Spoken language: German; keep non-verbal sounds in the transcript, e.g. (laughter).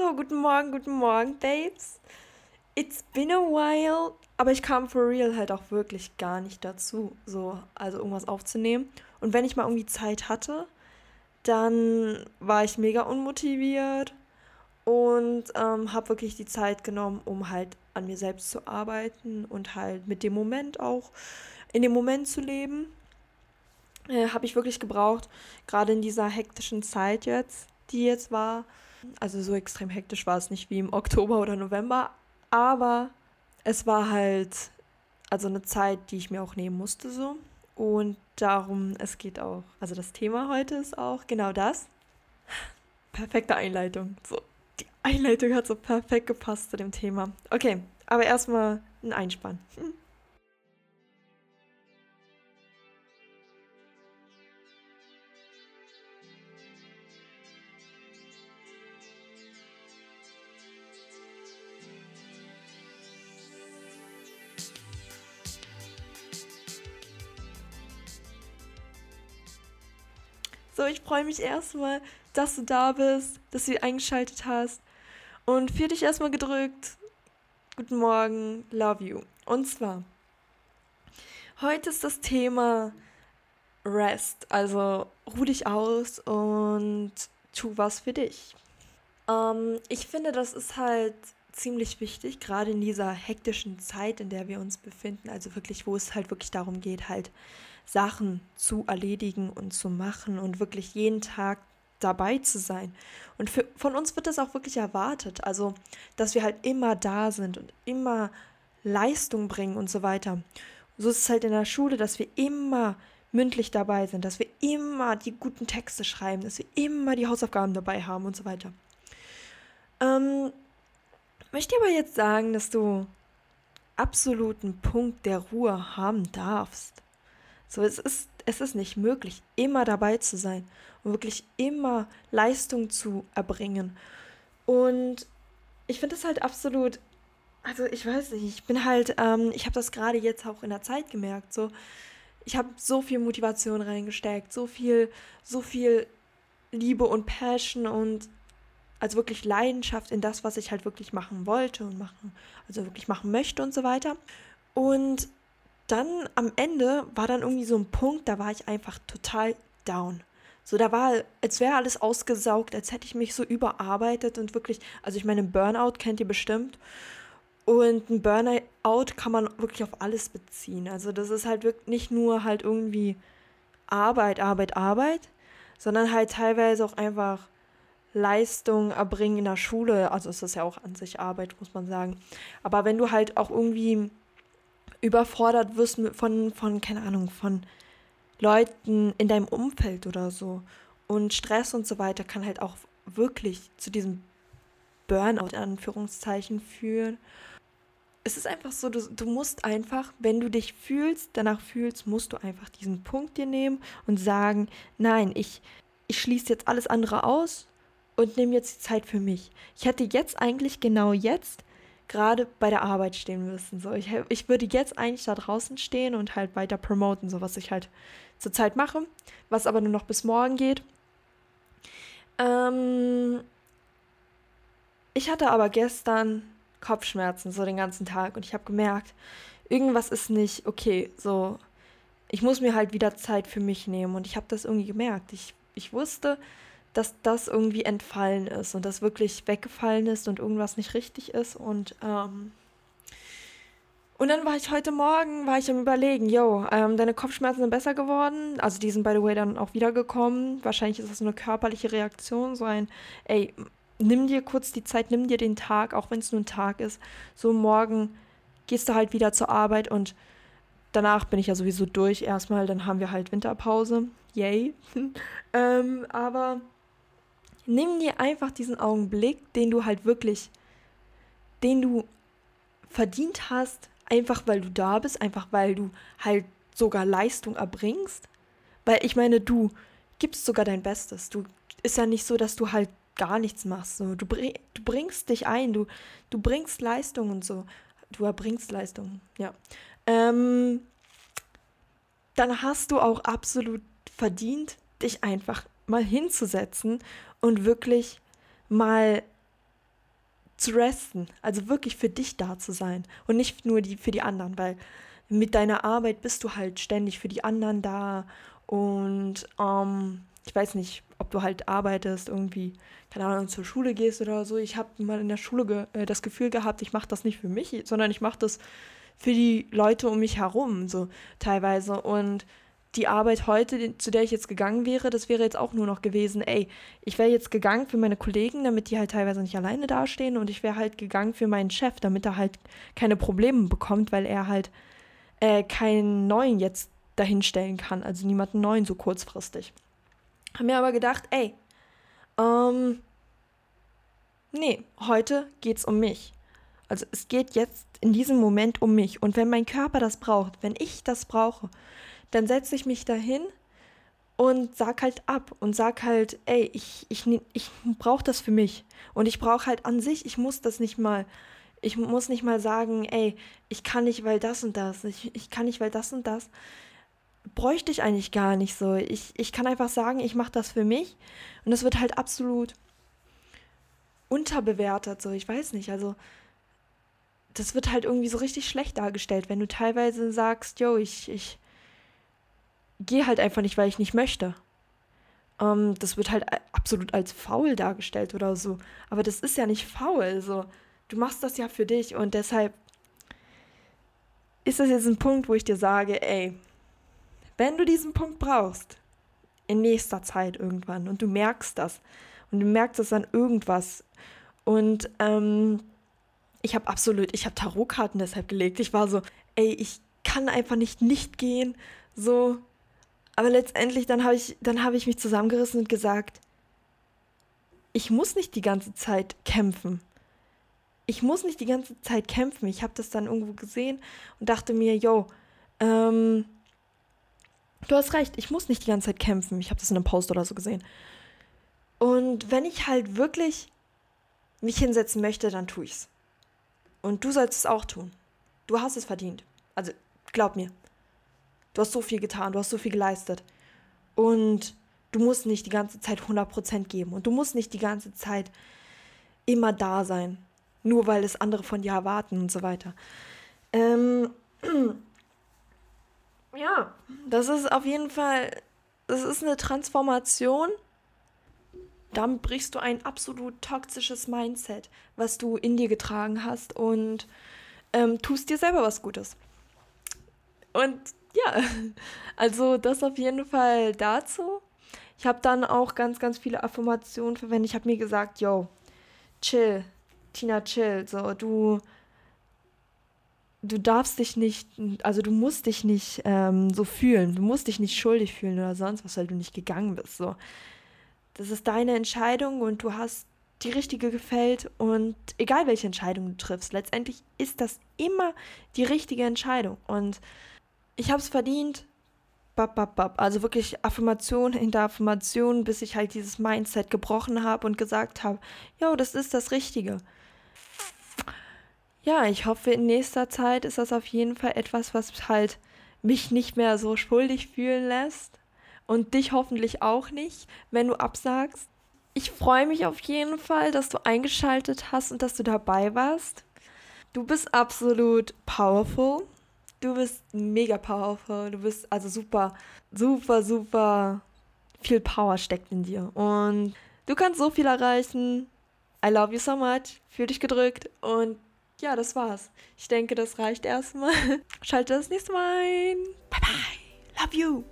So, guten Morgen, guten Morgen, Babes. It's been a while, aber ich kam for real halt auch wirklich gar nicht dazu, so, also irgendwas aufzunehmen. Und wenn ich mal irgendwie Zeit hatte, dann war ich mega unmotiviert und ähm, habe wirklich die Zeit genommen, um halt an mir selbst zu arbeiten und halt mit dem Moment auch in dem Moment zu leben. Äh, habe ich wirklich gebraucht, gerade in dieser hektischen Zeit jetzt, die jetzt war. Also so extrem hektisch war es nicht wie im Oktober oder November, aber es war halt also eine Zeit, die ich mir auch nehmen musste so. Und darum, es geht auch, also das Thema heute ist auch genau das. Perfekte Einleitung. So, die Einleitung hat so perfekt gepasst zu dem Thema. Okay, aber erstmal ein Einspann. Hm. So, ich freue mich erstmal, dass du da bist, dass du eingeschaltet hast. Und für dich erstmal gedrückt. Guten Morgen, love you. Und zwar, heute ist das Thema Rest. Also ruh dich aus und tu was für dich. Ähm, ich finde, das ist halt ziemlich wichtig, gerade in dieser hektischen Zeit, in der wir uns befinden. Also wirklich, wo es halt wirklich darum geht, halt Sachen zu erledigen und zu machen und wirklich jeden Tag dabei zu sein. Und für, von uns wird das auch wirklich erwartet. Also, dass wir halt immer da sind und immer Leistung bringen und so weiter. So ist es halt in der Schule, dass wir immer mündlich dabei sind, dass wir immer die guten Texte schreiben, dass wir immer die Hausaufgaben dabei haben und so weiter. Ähm, möchte aber jetzt sagen, dass du absoluten Punkt der Ruhe haben darfst. So, es ist, es ist nicht möglich, immer dabei zu sein und wirklich immer Leistung zu erbringen. Und ich finde das halt absolut, also ich weiß nicht, ich bin halt, ähm, ich habe das gerade jetzt auch in der Zeit gemerkt, so, ich habe so viel Motivation reingesteckt, so viel, so viel Liebe und Passion und also wirklich Leidenschaft in das, was ich halt wirklich machen wollte und machen, also wirklich machen möchte und so weiter. Und dann am Ende war dann irgendwie so ein Punkt, da war ich einfach total down. So, da war, als wäre alles ausgesaugt, als hätte ich mich so überarbeitet und wirklich, also ich meine, Burnout kennt ihr bestimmt. Und ein Burnout kann man wirklich auf alles beziehen. Also das ist halt wirklich nicht nur halt irgendwie Arbeit, Arbeit, Arbeit, sondern halt teilweise auch einfach Leistung erbringen in der Schule. Also es ist ja auch an sich Arbeit, muss man sagen. Aber wenn du halt auch irgendwie überfordert wirst von, von, keine Ahnung, von Leuten in deinem Umfeld oder so. Und Stress und so weiter kann halt auch wirklich zu diesem Burnout in Anführungszeichen führen. Es ist einfach so, du, du musst einfach, wenn du dich fühlst, danach fühlst, musst du einfach diesen Punkt dir nehmen und sagen, nein, ich, ich schließe jetzt alles andere aus und nehme jetzt die Zeit für mich. Ich hätte jetzt eigentlich genau jetzt gerade bei der Arbeit stehen müssen. So, ich, ich würde jetzt eigentlich da draußen stehen und halt weiter promoten, so was ich halt zurzeit mache, was aber nur noch bis morgen geht. Ähm, ich hatte aber gestern Kopfschmerzen so den ganzen Tag und ich habe gemerkt, irgendwas ist nicht okay. So, ich muss mir halt wieder Zeit für mich nehmen und ich habe das irgendwie gemerkt. Ich, ich wusste, dass das irgendwie entfallen ist und das wirklich weggefallen ist und irgendwas nicht richtig ist. Und, ähm, und dann war ich heute Morgen, war ich am überlegen, yo, ähm, deine Kopfschmerzen sind besser geworden. Also die sind, by the way, dann auch wiedergekommen. Wahrscheinlich ist das eine körperliche Reaktion, so ein, ey, nimm dir kurz die Zeit, nimm dir den Tag, auch wenn es nur ein Tag ist. So morgen gehst du halt wieder zur Arbeit und danach bin ich ja sowieso durch erstmal. Dann haben wir halt Winterpause. Yay. (laughs) ähm, aber nimm dir einfach diesen Augenblick, den du halt wirklich, den du verdient hast, einfach weil du da bist, einfach weil du halt sogar Leistung erbringst. Weil ich meine, du gibst sogar dein Bestes. Du ist ja nicht so, dass du halt gar nichts machst. So. Du, bring, du bringst dich ein, du, du bringst Leistung und so. Du erbringst Leistung, ja. Ähm, dann hast du auch absolut verdient, dich einfach mal hinzusetzen und wirklich mal zu resten. Also wirklich für dich da zu sein und nicht nur die, für die anderen, weil mit deiner Arbeit bist du halt ständig für die anderen da und ähm, ich weiß nicht, ob du halt arbeitest, irgendwie, keine Ahnung, zur Schule gehst oder so. Ich habe mal in der Schule ge äh, das Gefühl gehabt, ich mache das nicht für mich, sondern ich mache das für die Leute um mich herum, so teilweise. Und die Arbeit heute, zu der ich jetzt gegangen wäre, das wäre jetzt auch nur noch gewesen, ey, ich wäre jetzt gegangen für meine Kollegen, damit die halt teilweise nicht alleine dastehen und ich wäre halt gegangen für meinen Chef, damit er halt keine Probleme bekommt, weil er halt äh, keinen neuen jetzt dahinstellen kann, also niemanden neuen so kurzfristig. Haben mir aber gedacht, ey, ähm, nee, heute geht's um mich. Also es geht jetzt in diesem Moment um mich. Und wenn mein Körper das braucht, wenn ich das brauche, dann setze ich mich dahin und sag halt ab und sag halt, ey, ich, ich, ich brauche das für mich. Und ich brauche halt an sich, ich muss das nicht mal, ich muss nicht mal sagen, ey, ich kann nicht, weil das und das, ich, ich kann nicht, weil das und das. Bräuchte ich eigentlich gar nicht so. Ich, ich kann einfach sagen, ich mache das für mich. Und das wird halt absolut unterbewertet, so, ich weiß nicht, also das wird halt irgendwie so richtig schlecht dargestellt, wenn du teilweise sagst, yo, ich, ich, gehe halt einfach nicht, weil ich nicht möchte. Ähm, das wird halt absolut als faul dargestellt oder so. Aber das ist ja nicht faul. So. Du machst das ja für dich und deshalb ist das jetzt ein Punkt, wo ich dir sage, ey, wenn du diesen Punkt brauchst, in nächster Zeit irgendwann und du merkst das und du merkst das an irgendwas und ähm, ich habe absolut, ich habe Tarotkarten deshalb gelegt. Ich war so, ey, ich kann einfach nicht nicht gehen. So, aber letztendlich, dann habe ich, hab ich mich zusammengerissen und gesagt, ich muss nicht die ganze Zeit kämpfen. Ich muss nicht die ganze Zeit kämpfen. Ich habe das dann irgendwo gesehen und dachte mir, yo, ähm, du hast recht, ich muss nicht die ganze Zeit kämpfen. Ich habe das in einem Post oder so gesehen. Und wenn ich halt wirklich mich hinsetzen möchte, dann tue ich's. Und du sollst es auch tun. Du hast es verdient. Also glaub mir. Du hast so viel getan, du hast so viel geleistet. Und du musst nicht die ganze Zeit 100% geben. Und du musst nicht die ganze Zeit immer da sein. Nur weil es andere von dir erwarten und so weiter. Ähm, (clears throat) ja, das ist auf jeden Fall, das ist eine Transformation. Damit brichst du ein absolut toxisches Mindset, was du in dir getragen hast und ähm, tust dir selber was Gutes. Und ja, (laughs) also das auf jeden Fall dazu. Ich habe dann auch ganz, ganz viele Affirmationen verwendet. Ich habe mir gesagt, yo, chill, Tina, chill. So, du, du darfst dich nicht, also du musst dich nicht ähm, so fühlen. Du musst dich nicht schuldig fühlen oder sonst was, weil du nicht gegangen bist. So, das ist deine Entscheidung und du hast die richtige gefällt und egal welche Entscheidung du triffst, letztendlich ist das immer die richtige Entscheidung und ich habe es verdient. Bap, bap, bap. Also wirklich Affirmation hinter Affirmation, bis ich halt dieses Mindset gebrochen habe und gesagt habe, jo, das ist das Richtige. Ja, ich hoffe, in nächster Zeit ist das auf jeden Fall etwas, was halt mich nicht mehr so schuldig fühlen lässt. Und dich hoffentlich auch nicht, wenn du absagst. Ich freue mich auf jeden Fall, dass du eingeschaltet hast und dass du dabei warst. Du bist absolut powerful du bist mega powerful. Du bist also super, super, super viel Power steckt in dir. Und du kannst so viel erreichen. I love you so much. Fühl dich gedrückt. Und ja, das war's. Ich denke, das reicht erstmal. (laughs) Schalte das nächste Mal ein. Bye bye. Love you.